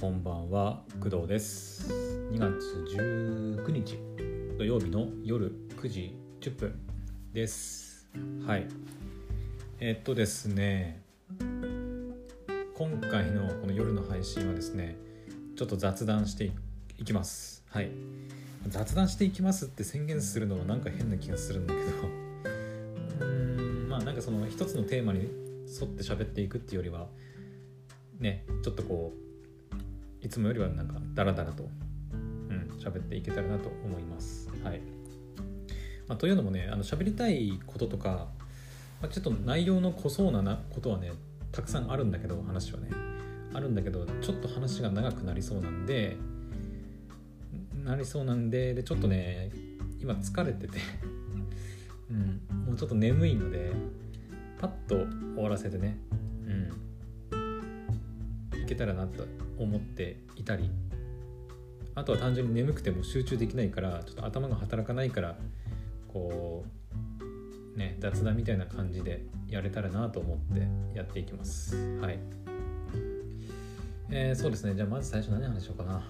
こんばんは工藤です。2月19日土曜日の夜9時10分です。はい。えっとですね今回のこの夜の配信はですねちょっと雑談していきます。はい。雑談していきますって宣言するのはなんか変な気がするんだけど。うーんまあなんかその一つのテーマに沿って喋っていくっていうよりはねちょっとこういつもよりはなんかダラダラとうん喋っていけたらなと思います。はい、まあ、というのもねあの喋りたいこととか、まあ、ちょっと内容の濃そうななことはねたくさんあるんだけど話はね。あるんだけどちょっと話が長くなりそうなんでなりそうなんででちょっとね今疲れてて うんもうちょっと眠いのでパッと終わらせてねうんいけたらなと思っていたりあとは単純に眠くても集中できないからちょっと頭が働かないからこうね雑談みたいな感じでやれたらなと思ってやっていきます。はい。えー、そうですね。じゃあまず最初何話しようかな。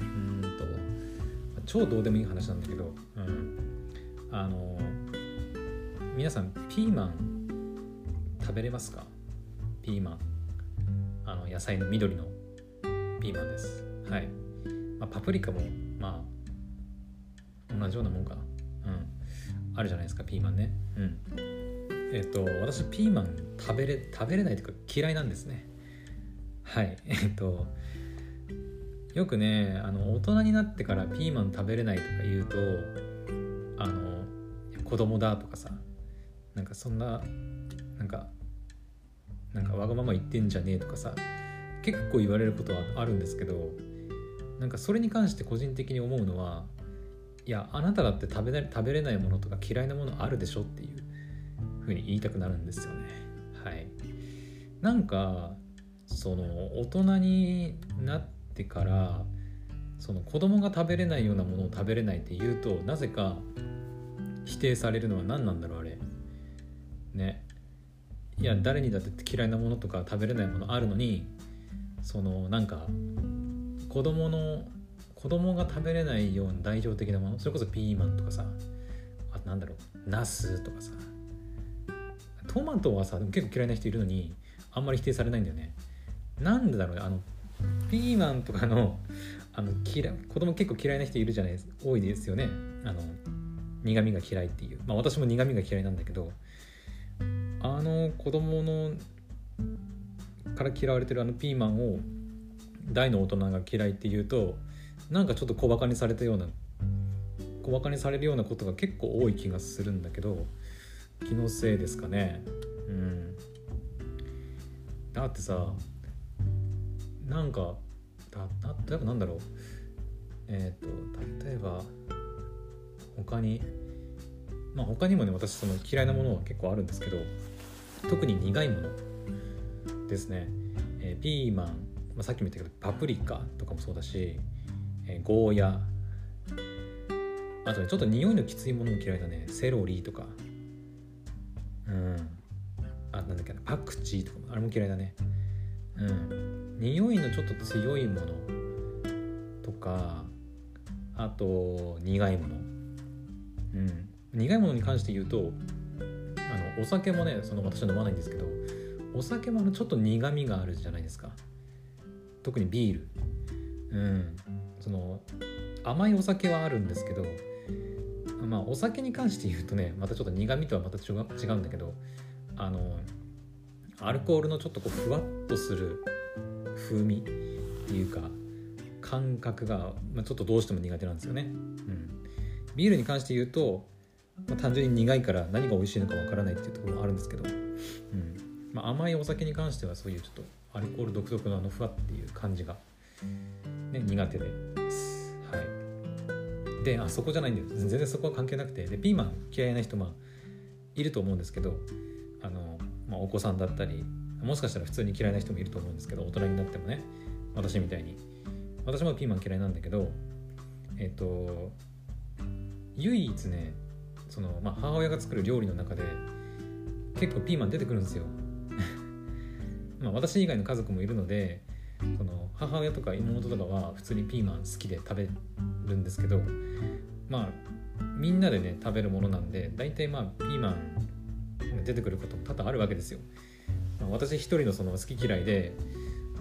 うんと超どうでもいい話なんだけどうん。あの皆さんピーマン食べれますか？ピーマン。あの野菜の緑の。ピーマンです。はい、まあ、パプリカもまあ同じようなもんか。なうん。あるじゃないですかピーマンね。うん。えっ、と私ピーマン食べれ食べれないというか嫌いなんですね。はい。えっ、とよくねあの大人になってからピーマン食べれないとか言うとあの子供だとかさなんかそんななんかなんかわがまま言ってんじゃねえとかさ結構言われることはあるんですけどなんかそれに関して個人的に思うのはいやあなただって食べな食べれないものとか嫌いなものあるでしょっていうふうに言いたくなるんですよね。はい。なんかその大人になってからその子供が食べれないようなものを食べれないって言うとなぜか否定されるのは何なんだろうあれ。ね。いや誰にだって嫌いなものとか食べれないものあるのにそのなんか子供の子供が食べれないような代表的なものそれこそピーマンとかさあなんだろうナスとかさトマトはさ結構嫌いな人いるのにあんまり否定されないんだよね。なんでだろうねあのピーマンとかのあの嫌子供結構嫌いな人いるじゃないですか多いですよね。あの苦味が嫌いっていう。まあ私も苦味が嫌いなんだけどあの子供のから嫌われてるあのピーマンを大の大人が嫌いっていうとなんかちょっと小バカにされたような小バカにされるようなことが結構多い気がするんだけど気のせいですかね。うん。だってさなんかだだ例えばなんだろう。えっ、と例えば他にまあ他にもね私その嫌いなものは結構あるんですけど特に苦いもの。ですね、えー、ピーマン、まあ、さっきも言ったけどパプリカとかもそうだし、えー、ゴーヤ。あとねちょっと匂いのきついものも嫌いだね。セロリとか。うん。あなんだっけな。パクチーとかもあれも嫌いだね。うん。匂いのちょっと強いものとかあと苦いもの。うん。苦いものに関して言うとあのお酒もねその私は飲まないんですけどお酒もあのちょっと苦みがあるじゃないですか。特にビール。うん。その甘いお酒はあるんですけどまあお酒に関して言うとねまたちょっと苦みとはまた違う違うんだけどあのアルコールのちょっとこうふわっとする風味っていうか感覚が、まあ、ちょっとどうしても苦手なんですよね、うん、ビールに関して言うと、まあ、単純に苦いから何が美味しいのかわからないっていうところもあるんですけど、うん。まあ、甘いお酒に関してはそういうちょっとアルコール独特のあのふわっていう感じが、ね、苦手で。すはい。であそこじゃないんだよ。全然そこは関係なくて。でピーマン嫌いな人まあいると思うんですけどあの、まあ、お子さんだったりもしかしたら普通に嫌いな人もいると思うんですけど大人になってもね私みたいに。私もピーマン嫌いなんだけどえっと唯一ねその、まあ、母親が作る料理の中で結構ピーマン出てくるんですよ。まあ私以外の家族もいるのでその母親とか妹とかは普通にピーマン好きで食べるんですけどまあみんなでね食べるものなんで大体まあピーマン出てくることも多々あるわけですよ。まあ、私一人のその好き嫌いで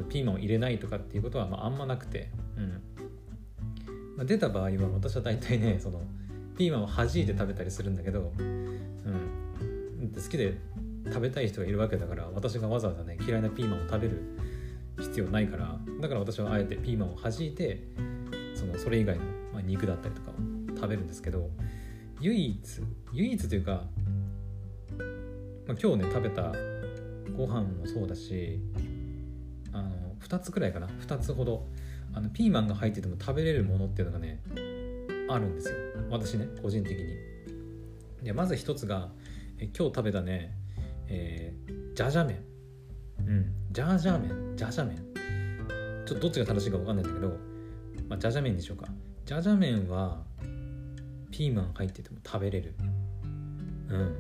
ピーマンを入れないとかっていうことはまああんまなくて、うんまあ、出た場合は私は大体ねそのピーマンを弾いて食べたりするんだけど、うん、好きで食べたい人がいるわけだから私がわざわざね嫌いなピーマンを食べる必要ないからだから私はあえてピーマンを弾いてそのそれ以外の、まあ、肉だったりとかを食べるんですけど唯一唯一というか、まあ、今日ね食べたご飯もそうだしあの2つくらいかな2つほどあのピーマンが入ってても食べれるものっていうのがねあるんですよ。私ね個人的に。でまず1つがえ今日食べたねえー、ジャジャ麺。うん。ジャージャー麺？ジャージャー麺？ちょっとどっちが正しいか分かんないんだけど、まあ、ジャジャ麺にしようか。ジャジャ麺はピーマン入ってても食べれる。うん。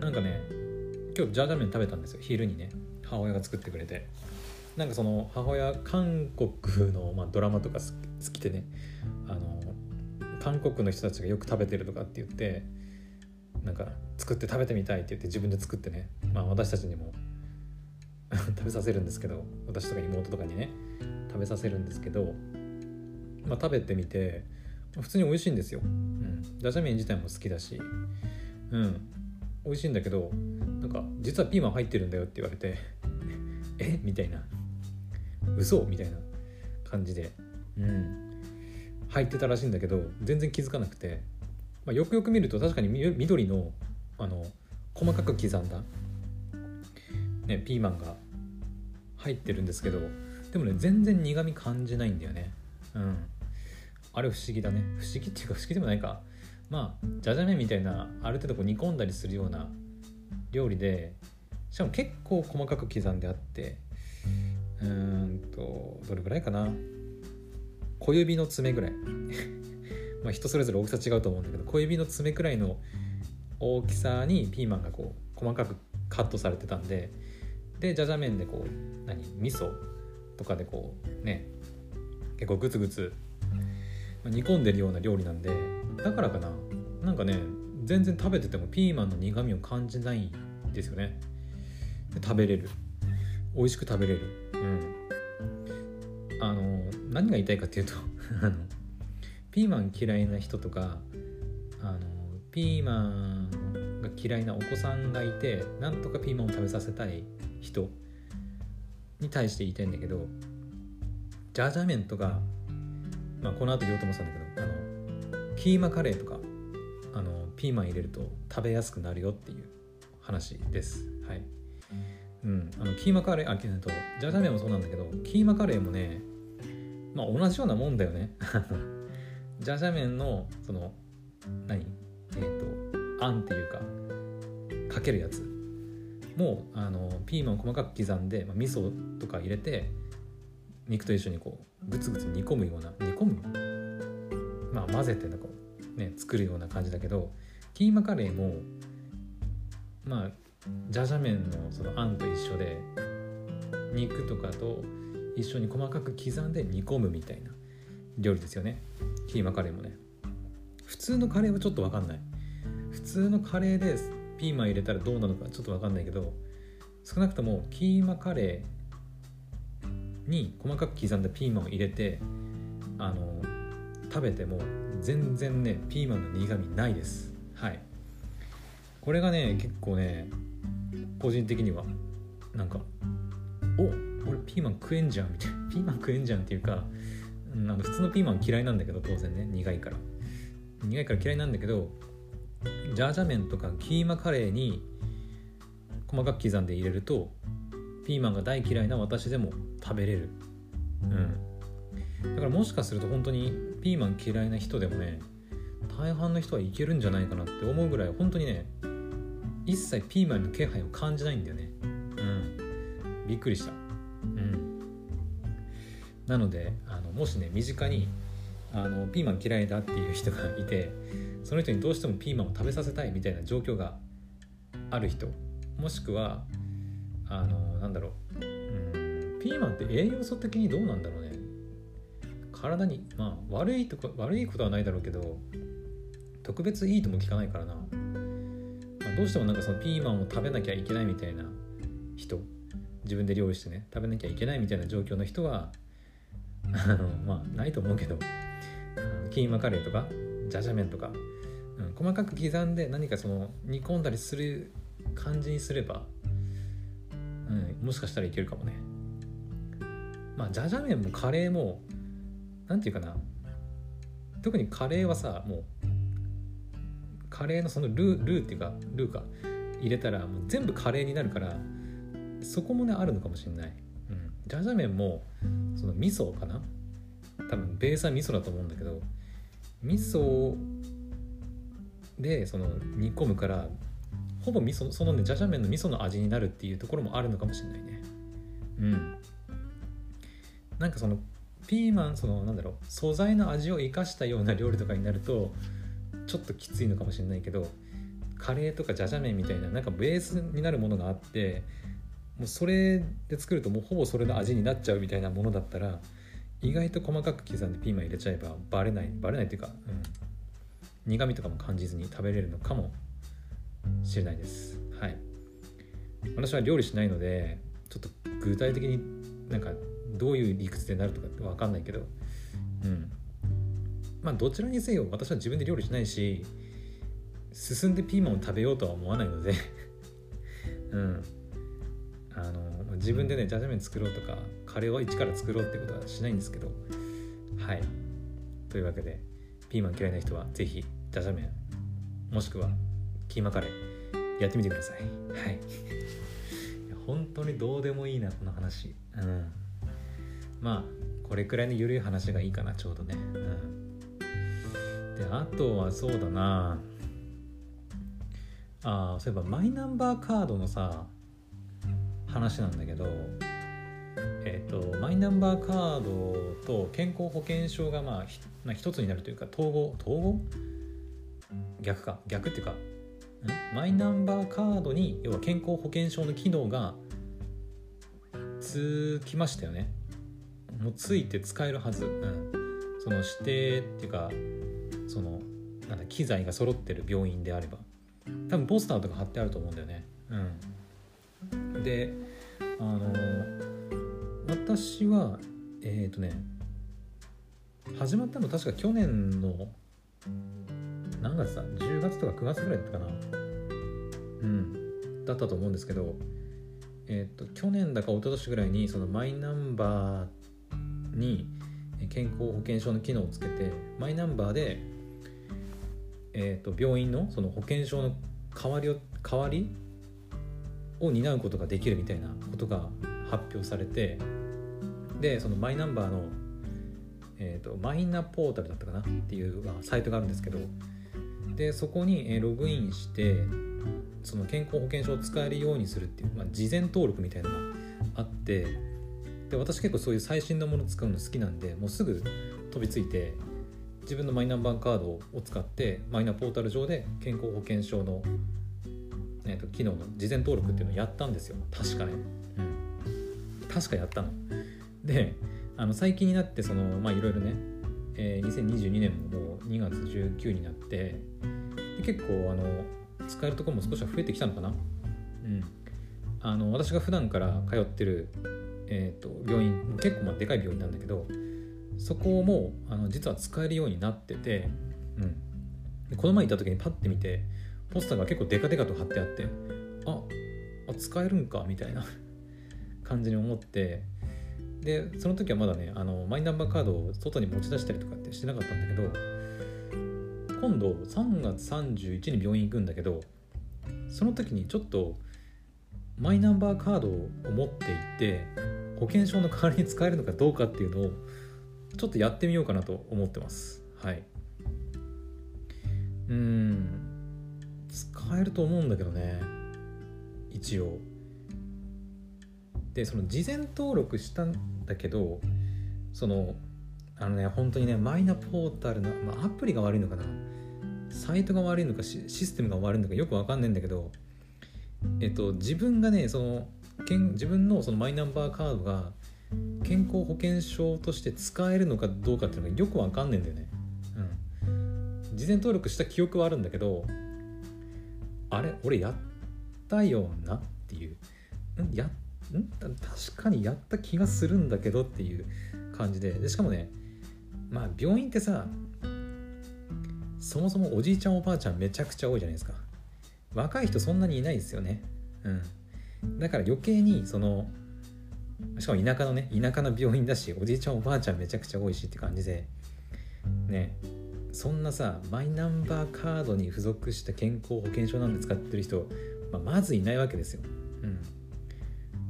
なんかね今日ジャージャ麺食べたんですよ。昼にね。母親が作ってくれて。なんかその母親韓国の、まあ、ドラマとか好きでね。あの韓国の人たちがよく食べてるとかって言ってなんか作って食べてみたいって言って自分で作ってね、まあ、私たちにも 食べさせるんですけど私とか妹とかにね。食べさせるんですけど、まあ、食べてみて普通に美味しいんですよ、うん、ダジャ麺自体も好きだし。うん。美味しいんだけどなんか実はピーマン入ってるんだよって言われて え？みたいな。嘘？みたいな感じで。うん。入ってたらしいんだけど全然気づかなくて、まあ、よくよく見ると確かに緑のあの細かく刻んだ、ね、ピーマンが入ってるんですけどでもね全然苦味感じないんだよね。うん。あれ不思議だね。不思議っていうか不思議でもないか。まあじゃじゃ麺みたいなある程度こう煮込んだりするような料理でしかも結構細かく刻んであってうーんとどれぐらいかな。小指の爪ぐらい。まあ人それぞれ大きさ違うと思うんだけど小指の爪くらいの大きさにピーマンがこう細かくカットされてたんででじゃじゃ麺でこう何味噌とかでこうね結構グツグツ煮込んでるような料理なんでだからかな。なんかね全然食べててもピーマンの苦みを感じないんですよね。食べれる。美味しく食べれる。うん。あの何が言いたいかっていうと あのピーマン嫌いな人とかあのピーマンが嫌いなお子さんがいてなんとかピーマンを食べさせたい人に対して言いたいんだけどジャージャー麺とか、まあ、この後言おうと思ってたんだけどあのキーマカレーとかあのピーマン入れると食べやすくなるよっていう話です。はい。うん、あのキーマカレーあとジャージャー麺もそうなんだけどキーマカレーもねまあ同じようなもんだよね。ジャージャー麺のその何えっ、ー、とあんっていうかかけるやつもうあのピーマンを細かく刻んで、まあ、味噌とか入れて肉と一緒にこうグツグツ煮込むような煮込むまあ混ぜてなんかね作るような感じだけどキーマカレーもまあジャージャー麺のそのあんと一緒で。肉とかと一緒に細かく刻んで。煮込むみたいな料理ですよね。キーマカレーもね。普通のカレーはちょっと分かんない。普通のカレーでピーマン入れたらどうなのかちょっと分かんないけど少なくともキーマカレーに細かく刻んだピーマンを入れてあの食べても全然ねピーマンの苦味ないです。はい。これがね結構ね個人的にはなんかお俺ピーマン食えんじゃんみたいな。ピーマン食えんじゃんっていうかなんか普通のピーマン嫌いなんだけど当然ね苦いから。苦いから嫌いなんだけどジャージャ麺とかキーマカレーに細かく刻んで入れるとピーマンが大嫌いな私でも食べれる。うん。だからもしかすると本当にピーマン嫌いな人でもね大半の人はいけるんじゃないかなって思うぐらい本当にね一切ピーマンの気配を感じないんだよね。うん。びっくりした。うん。なのであもしね身近にあのピーマン嫌いだっていう人がいてその人にどうしてもピーマンを食べさせたいみたいな状況がある人もしくはあのなんだろう、うん、ピーマンって栄養素的にどうなんだろうね。体にまあ悪いとこ悪いことはないだろうけど特別いいとも聞かないからな、まあ、どうしてもなんかそのピーマンを食べなきゃいけないみたいな人自分で料理してね食べなきゃいけないみたいな状況の人はあの まあないと思うけど。キーマカレーとかジャジャ麺とか、うん、細かく刻んで何かその煮込んだりする感じにすれば、うん、もしかしたらいけるかもね。まあジャジャ麺もカレーも何て言うかな。特にカレーはさもうカレーのそのルールーっていうかルーか。入れたらもう全部カレーになるからそこもねあるのかもしれない、うん、ジャジャ麺もその味噌かな？多分ベースは味噌だと思うんだけど味噌でその煮込むからほぼ味噌そのねジャジャ麺の味噌の味になるっていうところもあるのかもしれないね。うん。なんかそのピーマンそのなんだろう素材の味を生かしたような料理とかになるとちょっときついのかもしれないけどカレーとかジャジャ麺みたいななんかベースになるものがあってもうそれで作るともうほぼそれの味になっちゃうみたいなものだったら意外と細かく刻んでピーマン入れちゃえばバレないバレないっていうか、うん、苦味とかも感じずに食べれるのかもしれないです。はい。私は料理しないのでちょっと具体的になんかどういう理屈でなるとかって分かんないけどうん。まあどちらにせよ私は自分で料理しないし進んでピーマンを食べようとは思わないので うん。あの自分でねジャジャ麺作ろうとかカレーは一から作ろうってことはしないんですけどはい。というわけでピーマン嫌いな人は是非ジャジャ麺もしくはキーマカレーやってみてください。はい。本当にどうでもいいなこの話。うん。まあこれくらいの緩い話がいいかなちょうどね。うん。であとはそうだな。あそういえばマイナンバーカードのさ話なんだけどえーと、マイナンバーカードと健康保険証がまあまあ、一つになるというか統合統合？逆か。逆っていうかマイナンバーカードに要は健康保険証の機能がつきましたよね。もうついて使えるはず、うん、その指定っていうかそのなんだ機材が揃ってる病院であれば。多分ポスターとか貼ってあると思うんだよね。うん。であの私はえっ、ー、とね始まったの確か去年の何月だ？10月とか9月ぐらいだったかな。うん。だったと思うんですけどえっ、ー、と去年だか一昨年ぐらいにそのマイナンバーに健康保険証の機能をつけてマイナンバーで、えーと、病院のその保険証の代わりを代わりを担うことができるみたいなことが発表されてでそのマイナンバーの、えーと、マイナポータルだったかな？っていう、まあ、サイトがあるんですけどでそこにログインしてその健康保険証を使えるようにするっていう、まあ、事前登録みたいなのがあってで私結構そういう最新のもの使うの好きなんでもうすぐ飛びついて自分のマイナンバーカードを使ってマイナポータル上で健康保険証の、えーと、機能の事前登録っていうのをやったんですよ。確かね、うん、確かやったの。であの最近になってそのまあいろいろね、えー、2022年ももう2月19になって結構あの使えるところも少しは増えてきたのかな。うん。あの私が普段から通ってる、えーと、病院結構まあでかい病院なんだけどそこもあの実は使えるようになってて、うん、この前行った時にパッて見てポスターが結構デカデカと貼ってあってああ使えるんかみたいな 感じに思ってでその時はまだねあのマイナンバーカードを外に持ち出したりとかってしてなかったんだけど今度3月31に病院行くんだけどその時にちょっとマイナンバーカードを持っていって保険証の代わりに使えるのかどうかっていうのをちょっとやってみようかなと思ってます。はい。うん。使えると思うんだけどね一応でその事前登録したんだけどそのあのね本当にねマイナポータルの、まあ、アプリが悪いのかなサイトが悪いのかシステムが悪いのかよくわかんないんだけどえっと自分がねそのけん自分のそのマイナンバーカードが健康保険証として使えるのかどうかっていうのがよくわかんないんだよね。うん。事前登録した記憶はあるんだけどあれ俺やったよなっていう。んやん？確かにやった気がするんだけどっていう感じで。でしかもねまあ病院ってさそもそもおじいちゃんおばあちゃんめちゃくちゃ多いじゃないですか。若い人そんなにいないですよね。うん。だから余計にそのしかも田舎のね田舎の病院だしおじいちゃんおばあちゃんめちゃくちゃ多いしって感じで。ね。そんなさマイナンバーカードに付属した健康保険証なんで使ってる人、まあ、まずいないわけですよ。うん、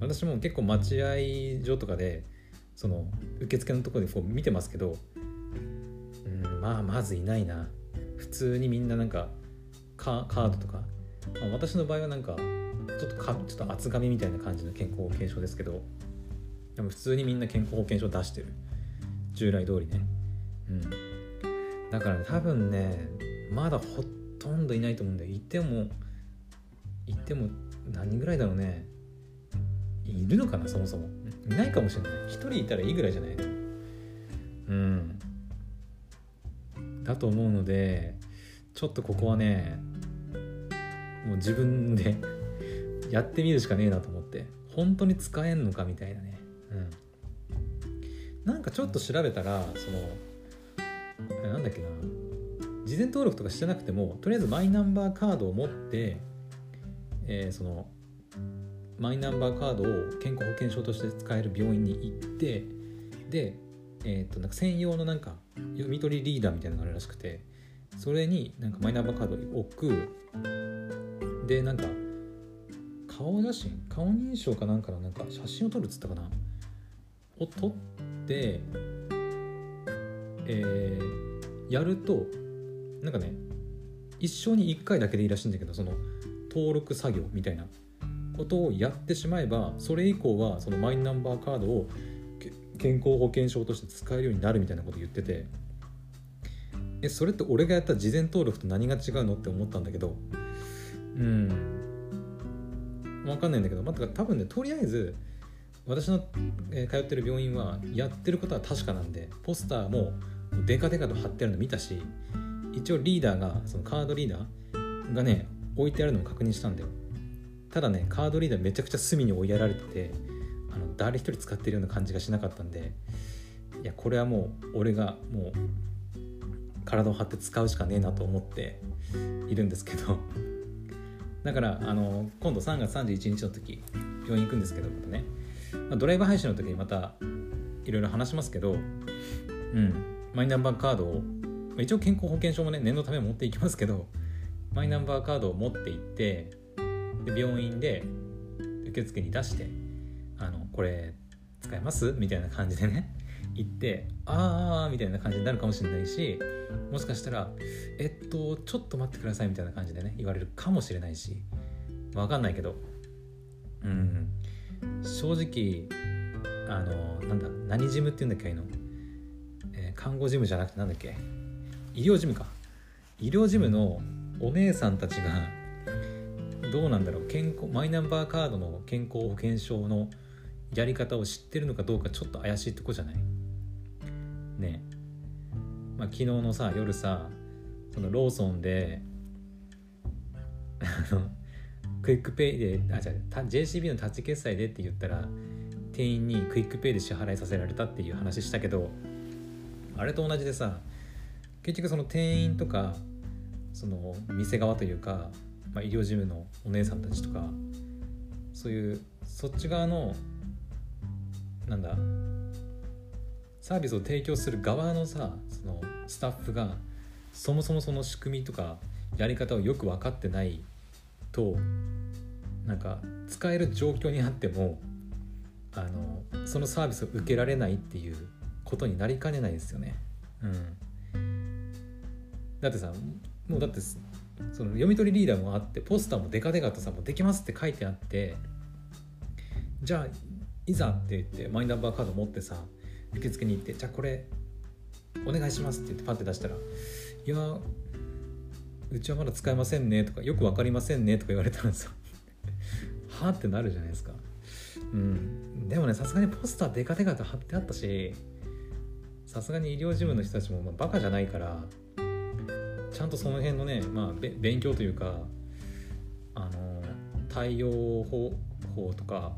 私も結構待合所とかでその受付のところでこう見てますけど、うん、まあまずいないな。普通にみんななんかカードとか、まあ、私の場合はなんかちょっとかちょっと厚紙みたいな感じの健康保険証ですけどでも普通にみんな健康保険証出してる。従来通りね。うん。だから、多分ねまだほとんどいないと思うんだよ。いてもいても何人ぐらいだろうね。いるのかなそもそも。いないかもしれない。1人いたらいいぐらいじゃない？でもうん。だと思うのでちょっとここはねもう自分で やってみるしかねえなと思って。本当に使えんのかみたいなね。うん。なんかちょっと調べたらそのなんだっけな。事前登録とかしてなくてもとりあえずマイナンバーカードを持って、えー、そのマイナンバーカードを健康保険証として使える病院に行ってで、えー、となんか専用のなんか読み取りリーダーみたいなのがあるらしくてそれになんかマイナンバーカードを置く。でなんか顔写真顔認証かなんかのなんか写真を撮るっつったかな。を撮ってえー、やるとなんかね一生に1回だけでいいらしいんだけどその登録作業みたいなことをやってしまえばそれ以降はそのマイナンバーカードを健康保険証として使えるようになるみたいなこと言っててえそれって俺がやった事前登録と何が違うのって思ったんだけどうん。分かんないんだけど、まあ、多分ねとりあえず私の、え、通ってる病院はやってることは確かなんでポスターもデカデカと貼ってあるの見たし一応リーダーがそのカードリーダーがね置いてあるのを確認したんだよ。ただねカードリーダーめちゃくちゃ隅に追いやられててあの誰一人使ってるような感じがしなかったんでいやこれはもう俺がもう体を張って使うしかねえなと思っているんですけど。だからあの今度3月31日の時病院行くんですけどまたね、ま、ドライブ配信の時にまたいろいろ話しますけどうん。マイナンバーカードを一応健康保険証もね念のため持っていきますけどマイナンバーカードを持って行ってで病院で受付に出して「あのこれ使えます?」みたいな感じでね行って「ああ」みたいな感じになるかもしれないしもしかしたら「えっとちょっと待ってください」みたいな感じでね言われるかもしれないし分かんないけどうん正直あのなんだ何事務っていうんだっけあの、えー、看護事務じゃなくてなんだっけ？医療事務か。医療事務のお姉さんたちがどうなんだろう。健康マイナンバーカードの健康保険証のやり方を知ってるのかどうかちょっと怪しいとこじゃない？ねまあ、昨日のさ夜さそのローソンであの QUICPay であじゃあ JCB のタッチ決済でって言ったら店員に QUICPay で支払いさせられたっていう話したけどあれと同じでさ結局その店員とかその店側というか、まあ、医療事務のお姉さんたちとかそういうそっち側のなんだサービスを提供する側のさそのスタッフがそもそもその仕組みとかやり方をよく分かってないとなんか使える状況にあってもあのそのサービスを受けられないっていうことになりかねないですよね。うん、だってさもうだってその読み取りリーダーもあってポスターもデカデカとさ「もうできます」って書いてあってじゃあいざって言ってマイナンバーカード持ってさ受付に行ってじゃあこれお願いしますって言ってパッて出したらいやうちはまだ使えませんねとかよく分かりませんねとか言われたらさ はあってなるじゃないですか。うん。でもねさすがにポスターデカデカと貼ってあったしさすがに医療事務の人たちもまあバカじゃないからちゃんとその辺のね、まあ、勉強というかあの対応方法とか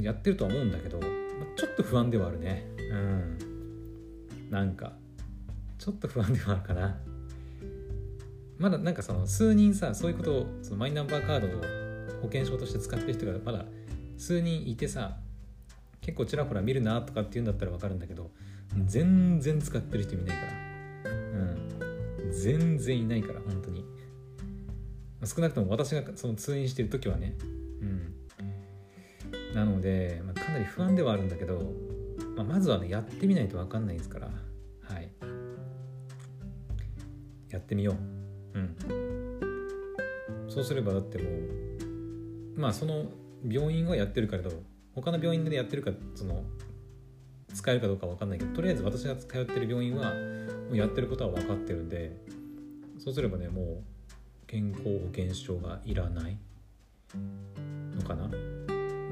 やってるとは思うんだけど、ちょっと不安ではあるね。うん。なんかちょっと不安ではあるかな。まだなんかその数人さそういうことをそのマイナンバーカードを保険証として使ってる人がまだ数人いてさ結構ちらほら見るなとかっていうんだったら分かるんだけど全然使ってる人いないから。うん。全然いないから本当に。少なくとも私がその通院してる時はね。うん。なので、まあ、かなり不安ではあるんだけど、まあ、まずはねやってみないと分かんないですから。はい。やってみよう。うん。そうすればだってもうまあその病院はやってるから他の病院でやってるかその使えるかどうか分かんないけどとりあえず私が通ってる病院はもうやってることは分かってるんでそうすればねもう健康保険証がいらない。のかな？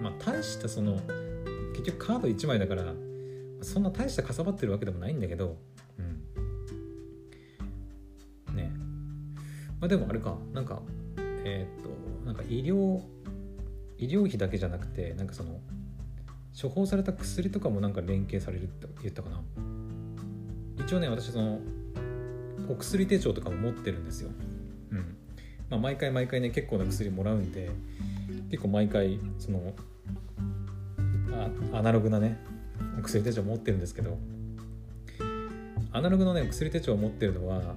まあ大したその結局カード1枚だからそんな大したかさばってるわけでもないんだけどうん。ね。まあでもあれか。なんかえー、っとなんか医療医療費だけじゃなくてなんかその処方された薬とかもなんか連携されるって言ったかな。一応ね私そのお薬手帳とかも持ってるんですよ。うん。まあ毎回毎回ね結構な薬もらうんで結構毎回そのアナログなねお薬手帳持ってるんですけどアナログのね薬手帳を持ってるのは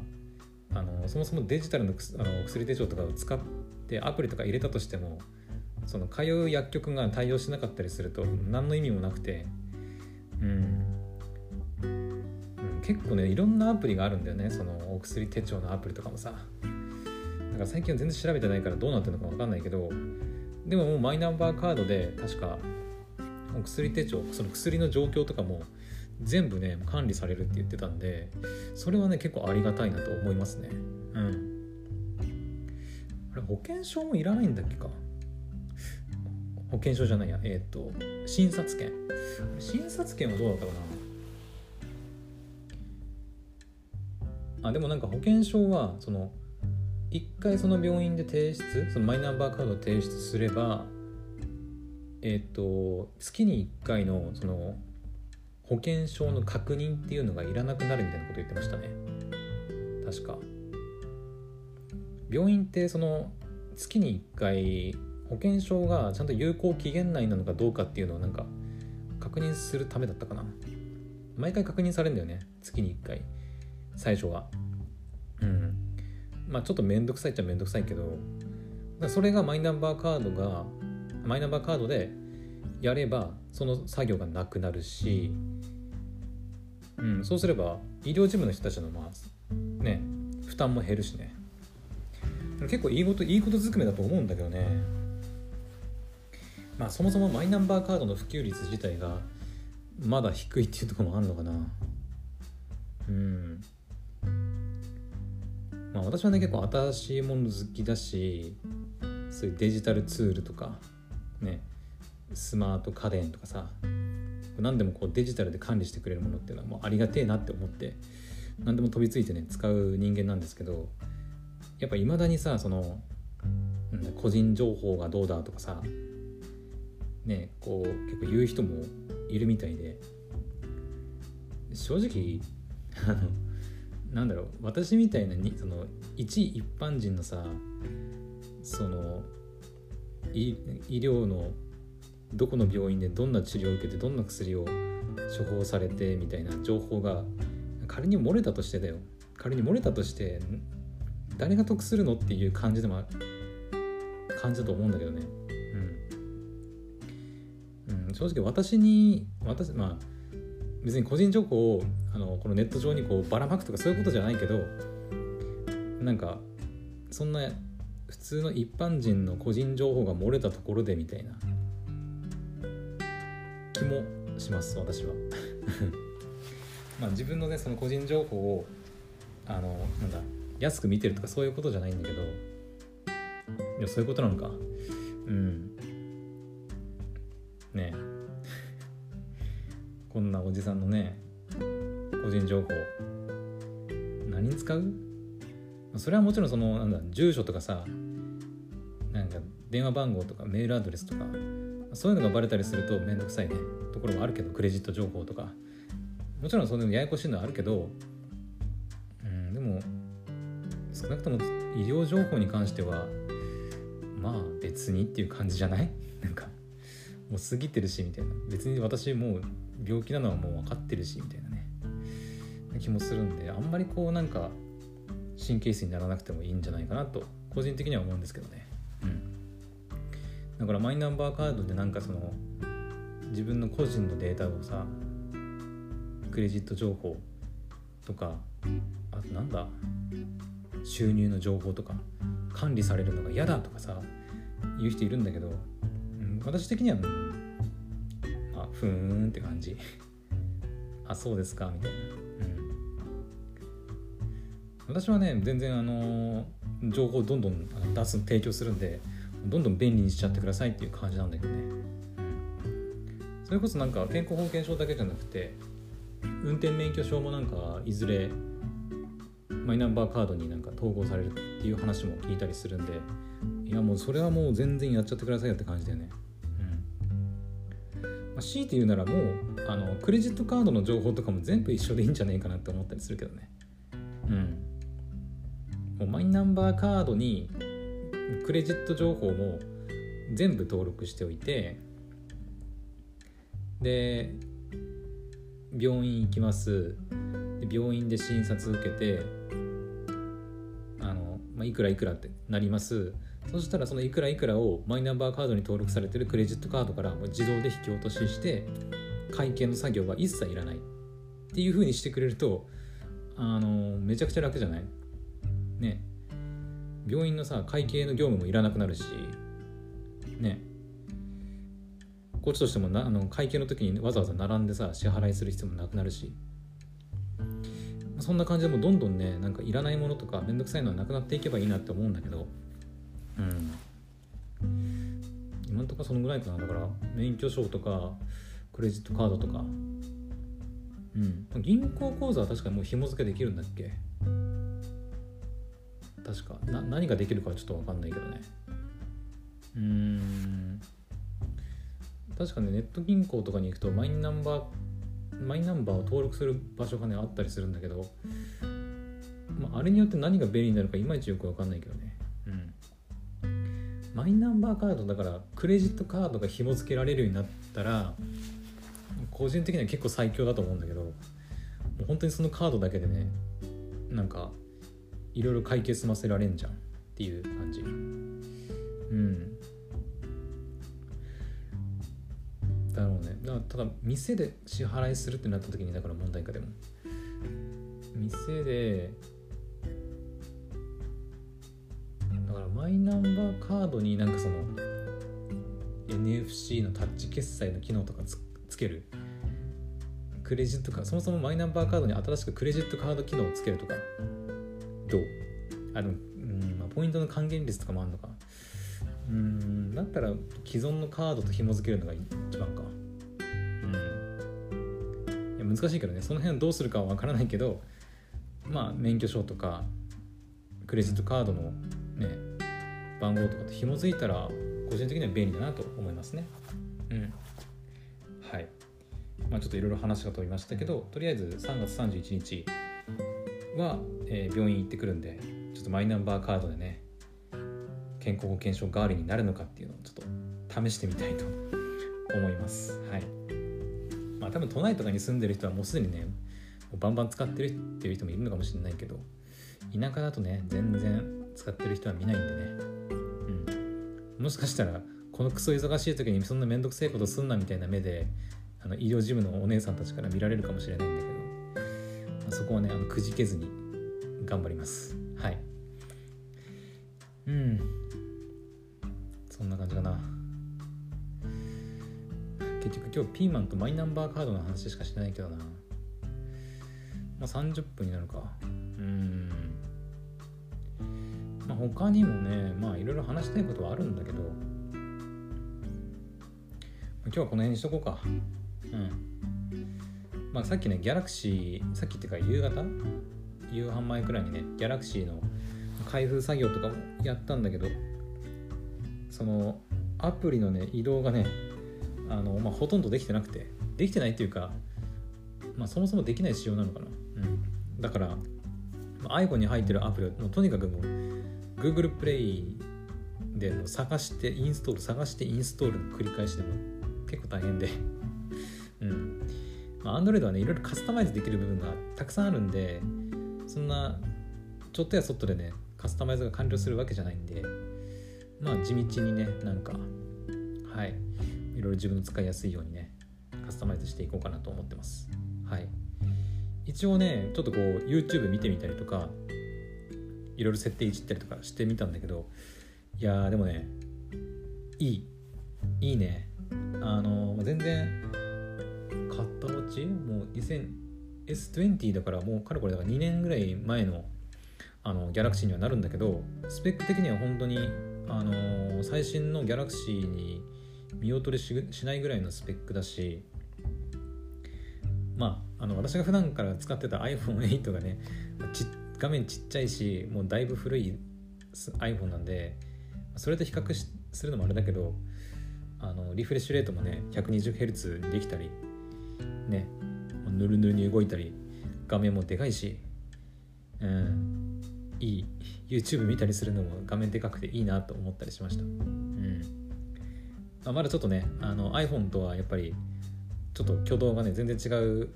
あのそもそもデジタルのあの薬手帳とかを使ってアプリとか入れたとしてもその通う薬局が対応しなかったりすると何の意味もなくてうん、うん、結構ねいろんなアプリがあるんだよね。そのお薬手帳のアプリとかもさ。なんか最近は全然調べてないからどうなってるのか分かんないけどでももうマイナンバーカードで確かお薬手帳その薬の状況とかも全部ね管理されるって言ってたんでそれはね結構ありがたいなと思いますね。うん。あれ保険証もいらないんだっけか？保険証じゃないや。えっ、ー、と診察券。診察券はどうだったかな？あでもなんか保険証はその一回その病院で提出そのマイナンバーカードを提出すればえっ、ー、と月に1回のその保険証の確認っていうのがいらなくなるみたいなこと言ってましたね。確か。病院ってその月に1回保険証がちゃんと有効期限内なのかどうかっていうのをなんか確認するためだったかな。毎回確認されるんだよね月に1回。最初は。うん。まあちょっとめんどくさいっちゃめんどくさいけどそれがマイナンバーカードがマイナンバーカードでやればその作業がなくなるし、うん、そうすれば医療事務の人たちのまあね負担も減るしね。結構いいこといいことずくめだと思うんだけどね。まあそもそもマイナンバーカードの普及率自体がまだ低いっていうところもあるのかな。うん。まあ私はね結構新しいもの好きだしそういうデジタルツールとかねスマート家電とかさ何でもこうデジタルで管理してくれるものっていうのはもうありがてえなって思って何でも飛びついてね使う人間なんですけどやっぱいまだにさその個人情報がどうだとかさねこう結構言う人もいるみたいで。正直あのなんだろう私みたいなにその一一般人のさその医療のどこの病院でどんな治療を受けてどんな薬を処方されてみたいな情報が仮に漏れたとしてだよ。仮に漏れたとして誰が得するのっていう感じでも感じだと思うんだけどね。正直私に私まあ別に個人情報をあのこのネット上にこうばらまくとかそういうことじゃないけどなんかそんな普通の一般人の個人情報が漏れたところでみたいな気もします私は。まあ自分のねその個人情報をあのなんだ安く見てるとかそういうことじゃないんだけどいやそういうことなのか。うん。ね。こんなおじさんのね個人情報。何に使う？それはもちろんそのなんだ住所とかさなんか電話番号とかメールアドレスとかそういうのがバレたりすると面倒くさいね。ところもあるけどクレジット情報とか。もちろんそういうのややこしいのはあるけどうんでも少なくとも医療情報に関してはまあ別にっていう感じじゃない？なんか。もう過ぎてるしみたいな。別に私もう病気なのはもう分かってるしみたいなね。気もするんであんまりこうなんか神経質にならなくてもいいんじゃないかなと個人的には思うんですけどね。うん。だからマイナンバーカードでなんかその自分の個人のデータをさクレジット情報とかあとなんだ収入の情報とか管理されるのが嫌だとかさ言う人いるんだけど、私的には、うん、あふーんって感じ。あそうですかみたいな、うん、私はね全然あの情報をどんどん出す提供するんでどんどん便利にしちゃってくださいっていう感じなんだけどね、うん、それこそなんか健康保険証だけじゃなくて運転免許証もなんかいずれマイナンバーカードになんか統合されるっていう話も聞いたりするんでいやもうそれはもう全然やっちゃってくださいよって感じだよね、強いて言うならもうあのクレジットカードの情報とかも全部一緒でいいんじゃないかなって思ったりするけどね。うん。もうマイナンバーカードにクレジット情報も全部登録しておいてで病院行きます。病院で診察受けてあの、まあ、いくらいくらってなります。そしたらそのいくらいくらをマイナンバーカードに登録されてるクレジットカードから自動で引き落としして会計の作業は一切いらないっていう風にしてくれるとあのめちゃくちゃ楽じゃない？ね。病院のさ会計の業務もいらなくなるしね。こっちとしてもなあの会計の時にわざわざ並んでさ支払いする必要もなくなるし。そんな感じでもどんどんねなんかいらないものとかめんどくさいのはなくなっていけばいいなって思うんだけどうん。今んとこそのぐらいかな。だから免許証とかクレジットカードとか。うん。銀行口座は確かにもう紐付けできるんだっけ？確か。な何ができるかはちょっと分かんないけどね。うん。確かねネット銀行とかに行くとマイナンバーマイナンバーを登録する場所がねあったりするんだけど、まあ、あれによって何が便利になるかいまいちよく分かんないけどね。マイナンバーカードだからクレジットカードが紐付けられるようになったら個人的には結構最強だと思うんだけどもう本当にそのカードだけでねなんかいろいろ解決済ませられんじゃんっていう感じ。うん。だろうね。だただ店で支払いするってなった時にだから問題かでも。店でマイナンバーカードになんかその NFC のタッチ決済の機能とかつける。クレジットカード。そもそもマイナンバーカードに新しくクレジットカード機能をつけるとかどう？あの、うんまあ、ポイントの還元率とかもあるのか。うんだったら既存のカードと紐付けるのが一番か。うん。いや難しいけどね。その辺どうするかは分からないけどまあ免許証とかクレジットカードのね番号とかと紐付いたら個人的には便利だなと思いますねうんはいまあちょっといろいろ話が飛びましたけどとりあえず3月31日は、えー、病院行ってくるんでちょっとマイナンバーカードでね健康保険証代わりになるのかっていうのをちょっと試してみたいと 思います。はい。まあ多分都内とかに住んでる人はもうすでにね、バンバン使ってるっていう人もいるのかもしれないけど、田舎だとね、全然使ってる人は見ないんでね。もしかしたら、このクソ忙しい時にそんなめんどくせえことすんなみたいな目で、あの医療事務のお姉さんたちから見られるかもしれないんだけど、まあ、そこはね、あのくじけずに頑張ります。はい。うん。そんな感じかな結局今日ピーマンとマイナンバーカードの話しかしてないけどなまあ30分になるか他にもねまあいろいろ話したいことはあるんだけど。今日はこの辺にしとこうか。うん。まあさっきねギャラクシーさっきっていうか夕方？夕飯前くらいにねギャラクシーの開封作業とかもやったんだけどそのアプリのね移動がねあの、まあ、ほとんどできてなくて。できてないっていうか、まあ、そもそもできない仕様なのかな、うん、だから、まあ、iPhone に入ってるアプリをもうとにかくもう Google プレイでも探してインストール探してインストールの繰り返しでも結構大変で。うん。まあ、Android はねいろいろカスタマイズできる部分がたくさんあるんでそんなちょっとやそっとでねカスタマイズが完了するわけじゃないんでまあ地道にねなんかはい。いろいろ自分の使いやすいようにねカスタマイズしていこうかなと思ってます。はい。一応ねちょっとこう YouTube 見てみたりとかいろいろ設定いじったりとかしてみたんだけどいやでもねいい。いいね。あの全然買った後もう 2000S20 だからもうかれこれだから2年ぐらい前のあのギャラクシーにはなるんだけどスペック的には本当にあの、最新のギャラクシーに見劣りしないぐらいのスペックだしまああの私が普段から使ってた iPhone8 がねちっ画面ちっちゃいしもうだいぶ古い iPhone なんでそれと比較するのもあれだけどあのリフレッシュレートもね 120Hz にできたりねぬるぬるに動いたり画面もでかいしうんいい YouTube 見たりするのも画面でかくていいなと思ったりしました。うん。あまだちょっとねあの iPhone とはやっぱりちょっと挙動がね全然違う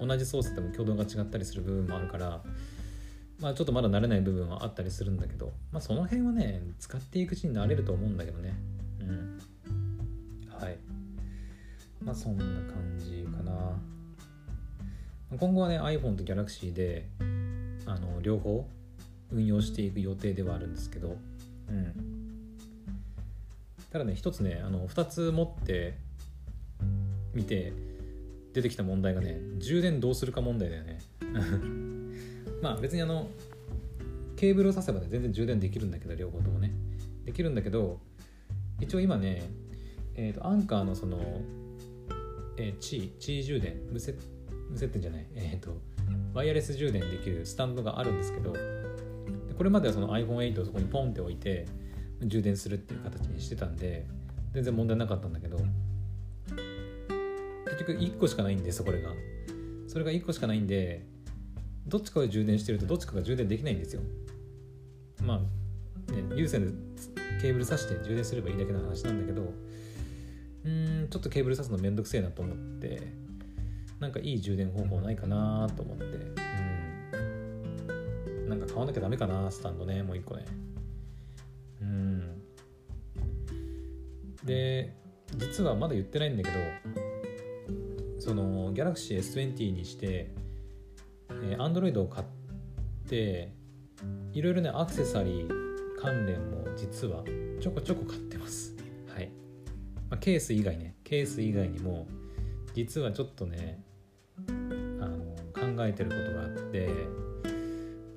同じ操作でも挙動が違ったりする部分もあるからまあちょっとまだ慣れない部分はあったりするんだけどまあその辺はね使っていくうちに慣れると思うんだけどね。うん。はい。まあそんな感じかな。今後はね iPhone と Galaxy であの両方運用していく予定ではあるんですけど。うん。ただね一つねあの2つ持ってみて出てきた問題がね充電どうするか問題だよね。まあ別にあのケーブルを挿せばね全然充電できるんだけど両方ともね。できるんだけど一応今ねえーと、アンカーのその、えー、地位充電無接無接点じゃないえっ、ー、とワイヤレス充電できるスタンドがあるんですけどこれまではその iPhone8 をそこにポンって置いて充電するっていう形にしてたんで全然問題なかったんだけど結局1個しかないんですこれが。それが1個しかないんでどっちかを充電してるとどっちかが充電できないんですよ。まあね有線でケーブル挿して充電すればいいだけの話なんだけどうんちょっとケーブル挿すのめんどくせえなと思ってなんかいい充電方法ないかなと思ってうん。なんか買わなきゃダメかなスタンドねもう一個ね。うん。で実はまだ言ってないんだけどその Galaxy S20 にして、えー、Android を買っていろいろねアクセサリー関連も実はちょこちょこ買ってます。はい。まあ、ケース以外ね。ケース以外にも実はちょっとねあの考えてることがあって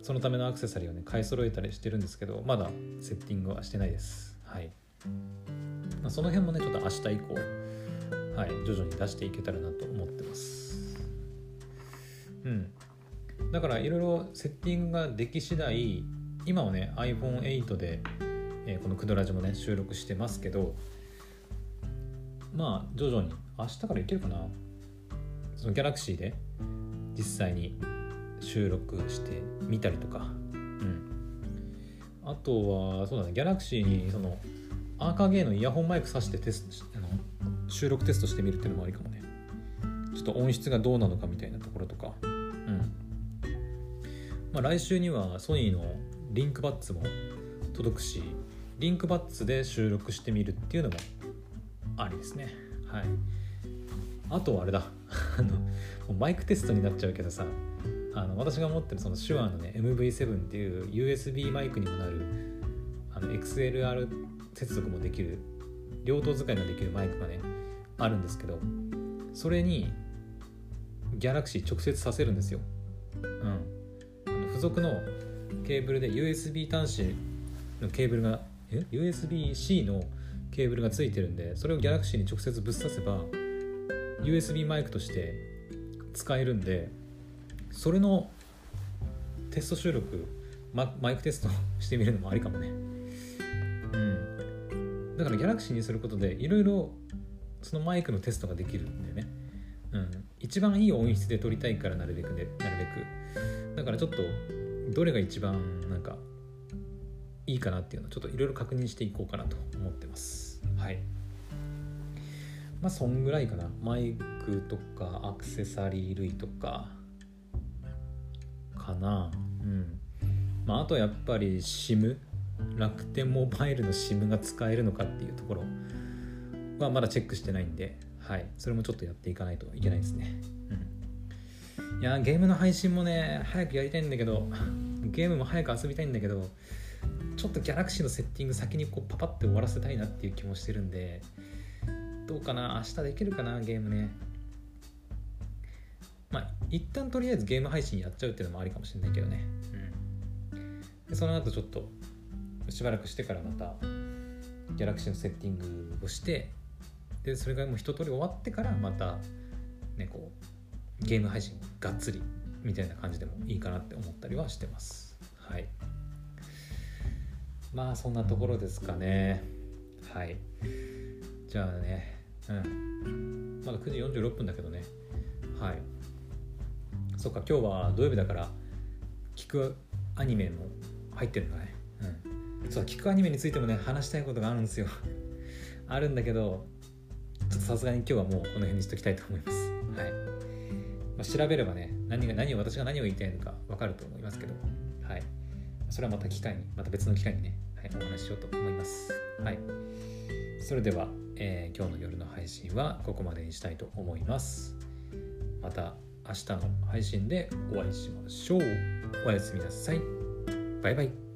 そのためのアクセサリーをね買い揃えたりしてるんですけどまだセッティングはしてないです。はい、まあ、その辺もねちょっと明日以降はい徐々に出していけたらなと思ってます。うん。だからいろいろセッティングができ次第今はね iPhone8 で、えー、このクドラジもね収録してますけどまあ徐々に明日からいけるかな？そのギャラクシーで実際に収録してみたりとか。うん。あとはそうだねギャラクシーにそのアーカーゲーのイヤホンマイク挿してテストあの収録テストしてみるっていうのもありかもね。ちょっと音質がどうなのかみたいなところとか。まあ来週にはソニーのリンクバッツも届くしリンクバッツで収録してみるっていうのもありですね。はい。あとはあれだ。あのマイクテストになっちゃうけどさあの私が持ってるその手話のね MV7 っていう USB マイクにもなるあの XLR 接続もできる両頭使いができるマイクがねあるんですけどそれにギャラクシー直接させるんですよ、うん、属のケーブルで USB 端子のケーブルがえ？USB-C のケーブルがついてるんでそれを Galaxy に直接ぶっ刺せば USB マイクとして使えるんでそれのテスト収録ママイクテストしてみるのもありかもね。うん。だから Galaxy にすることでいろいろそのマイクのテストができるんでね。うん。一番いい音質で撮りたいからなるべくでなるべく。だからちょっとどれが一番なんかいいかなっていうのをちょっといろいろ確認していこうかなと思ってます。はい。まあそんぐらいかな。マイクとかアクセサリー類とか。かな。うん。まああとやっぱり SIM 楽天モバイルの SIM が使えるのかっていうところはまだチェックしてないんで。はい。それもちょっとやっていかないといけないですね。うん。いやゲームの配信もね早くやりたいんだけどゲームも早く遊びたいんだけどちょっとギャラクシーのセッティング先にこうパパって終わらせたいなっていう気もしてるんでどうかな明日できるかなゲームね。まあ一旦とりあえずゲーム配信やっちゃうっていうのもありかもしれないけどね。うん。でその後ちょっとしばらくしてからまたギャラクシーのセッティングをしてでそれがもう一通り終わってからまたねこうゲーム配信がっつりみたいな感じでもいいかなって思ったりはしてます。はい。まあそんなところですかね。はい。じゃあね。うん。まだ9時46分だけどね。はい。そっか今日は土曜日だから聞くアニメも入ってるんだね。うん。そう聞くアニメについてもね話したいことがあるんですよ。あるんだけどちょっとさすがに今日はもうこの辺にしときたいと思います。はい、まあ、調べればね何が何を私が何を言いたいのか分かると思いますけど。はい。それはまた機会にまた別の機会にね、はい、お話ししようと思います。はい。それでは、えー、今日の夜の配信はここまでにしたいと思います。また明日の配信でお会いしましょう。おやすみなさい。バイバイ。